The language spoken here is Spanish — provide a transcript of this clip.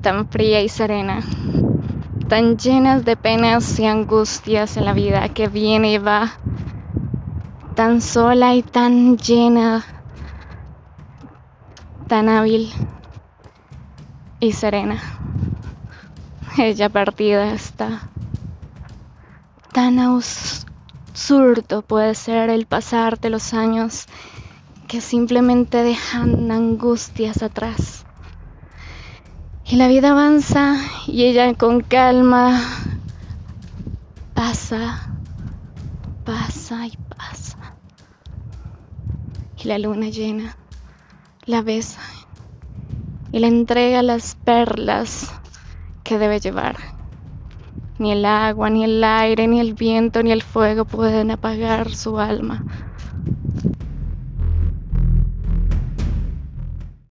tan fría y serena, tan llenas de penas y angustias en la vida que viene y va, tan sola y tan llena, tan hábil y serena. Ella partida está. Tan absurdo puede ser el pasar de los años que simplemente dejan angustias atrás. Y la vida avanza y ella con calma pasa, pasa y pasa. Y la luna llena la besa y le entrega las perlas que debe llevar. Ni el agua, ni el aire, ni el viento, ni el fuego pueden apagar su alma